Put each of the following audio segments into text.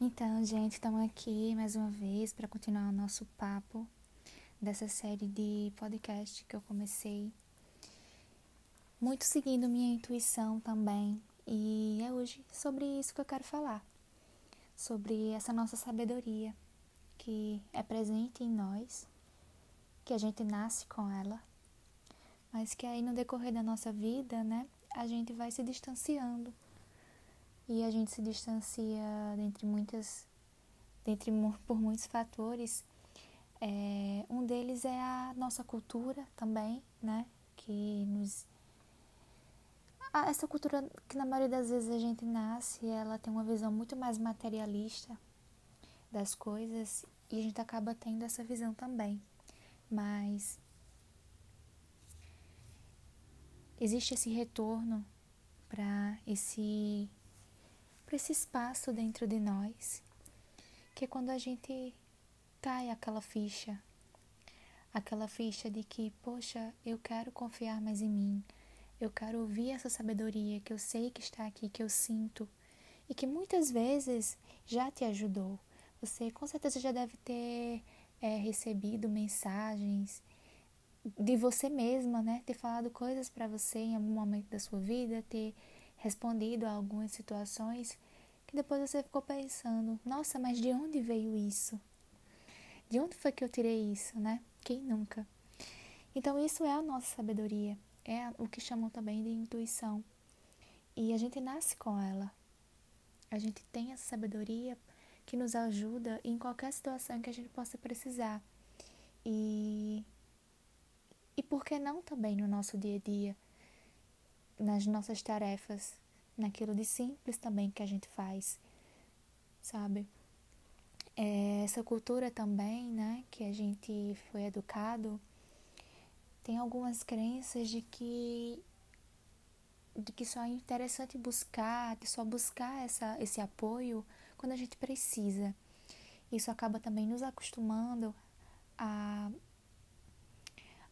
Então, gente, estamos aqui mais uma vez para continuar o nosso papo dessa série de podcast que eu comecei. Muito seguindo minha intuição também. E é hoje sobre isso que eu quero falar. Sobre essa nossa sabedoria que é presente em nós, que a gente nasce com ela, mas que aí no decorrer da nossa vida, né, a gente vai se distanciando e a gente se distancia dentre muitas, dentre por muitos fatores. É, um deles é a nossa cultura também, né? Que nos essa cultura que na maioria das vezes a gente nasce, ela tem uma visão muito mais materialista das coisas e a gente acaba tendo essa visão também. Mas existe esse retorno para esse para esse espaço dentro de nós, que é quando a gente cai aquela ficha, aquela ficha de que, poxa, eu quero confiar mais em mim, eu quero ouvir essa sabedoria que eu sei que está aqui, que eu sinto e que muitas vezes já te ajudou. Você com certeza já deve ter é, recebido mensagens de você mesma, né? Ter falado coisas para você em algum momento da sua vida, ter respondido a algumas situações que depois você ficou pensando: nossa, mas de onde veio isso? De onde foi que eu tirei isso, né? Quem nunca? Então, isso é a nossa sabedoria, é o que chamam também de intuição. E a gente nasce com ela. A gente tem essa sabedoria que nos ajuda em qualquer situação que a gente possa precisar. E, e por que não também no nosso dia a dia? Nas nossas tarefas, naquilo de simples também que a gente faz, sabe? É, essa cultura também, né, que a gente foi educado, tem algumas crenças de que de que só é interessante buscar, de só buscar essa, esse apoio quando a gente precisa. Isso acaba também nos acostumando a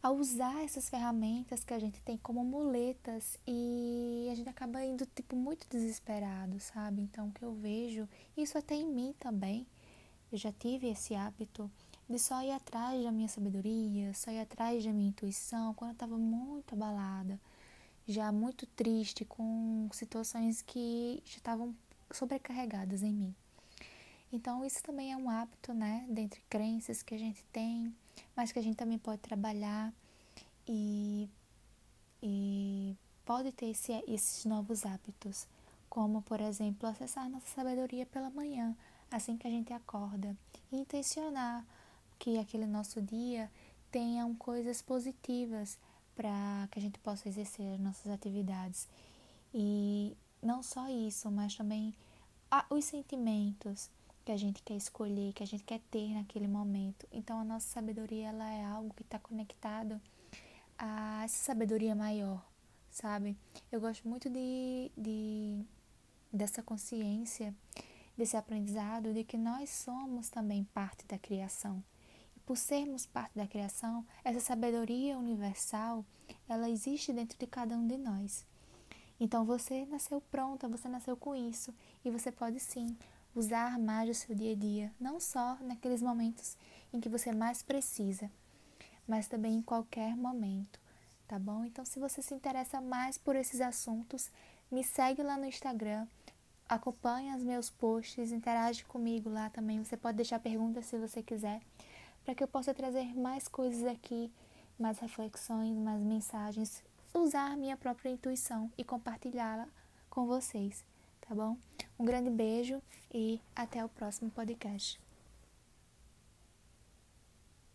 a usar essas ferramentas que a gente tem como muletas e a gente acaba indo tipo muito desesperado, sabe? Então o que eu vejo, isso até em mim também, eu já tive esse hábito de só ir atrás da minha sabedoria, só ir atrás da minha intuição quando eu estava muito abalada, já muito triste com situações que já estavam sobrecarregadas em mim. Então isso também é um hábito, né, dentre crenças que a gente tem mas que a gente também pode trabalhar e, e pode ter esse, esses novos hábitos, como, por exemplo, acessar nossa sabedoria pela manhã, assim que a gente acorda, e intencionar que aquele nosso dia tenham coisas positivas para que a gente possa exercer as nossas atividades. E não só isso, mas também ah, os sentimentos, que a gente quer escolher, que a gente quer ter naquele momento. Então a nossa sabedoria ela é algo que está conectado a essa sabedoria maior, sabe? Eu gosto muito de, de dessa consciência, desse aprendizado de que nós somos também parte da criação. E por sermos parte da criação, essa sabedoria universal, ela existe dentro de cada um de nós. Então você nasceu pronta, você nasceu com isso e você pode sim usar mais o seu dia a dia, não só naqueles momentos em que você mais precisa, mas também em qualquer momento, tá bom? Então, se você se interessa mais por esses assuntos, me segue lá no Instagram, acompanha os meus posts, interage comigo lá também. Você pode deixar perguntas se você quiser, para que eu possa trazer mais coisas aqui, mais reflexões, mais mensagens, usar minha própria intuição e compartilhá-la com vocês tá bom? Um grande beijo e até o próximo podcast.